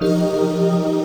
了。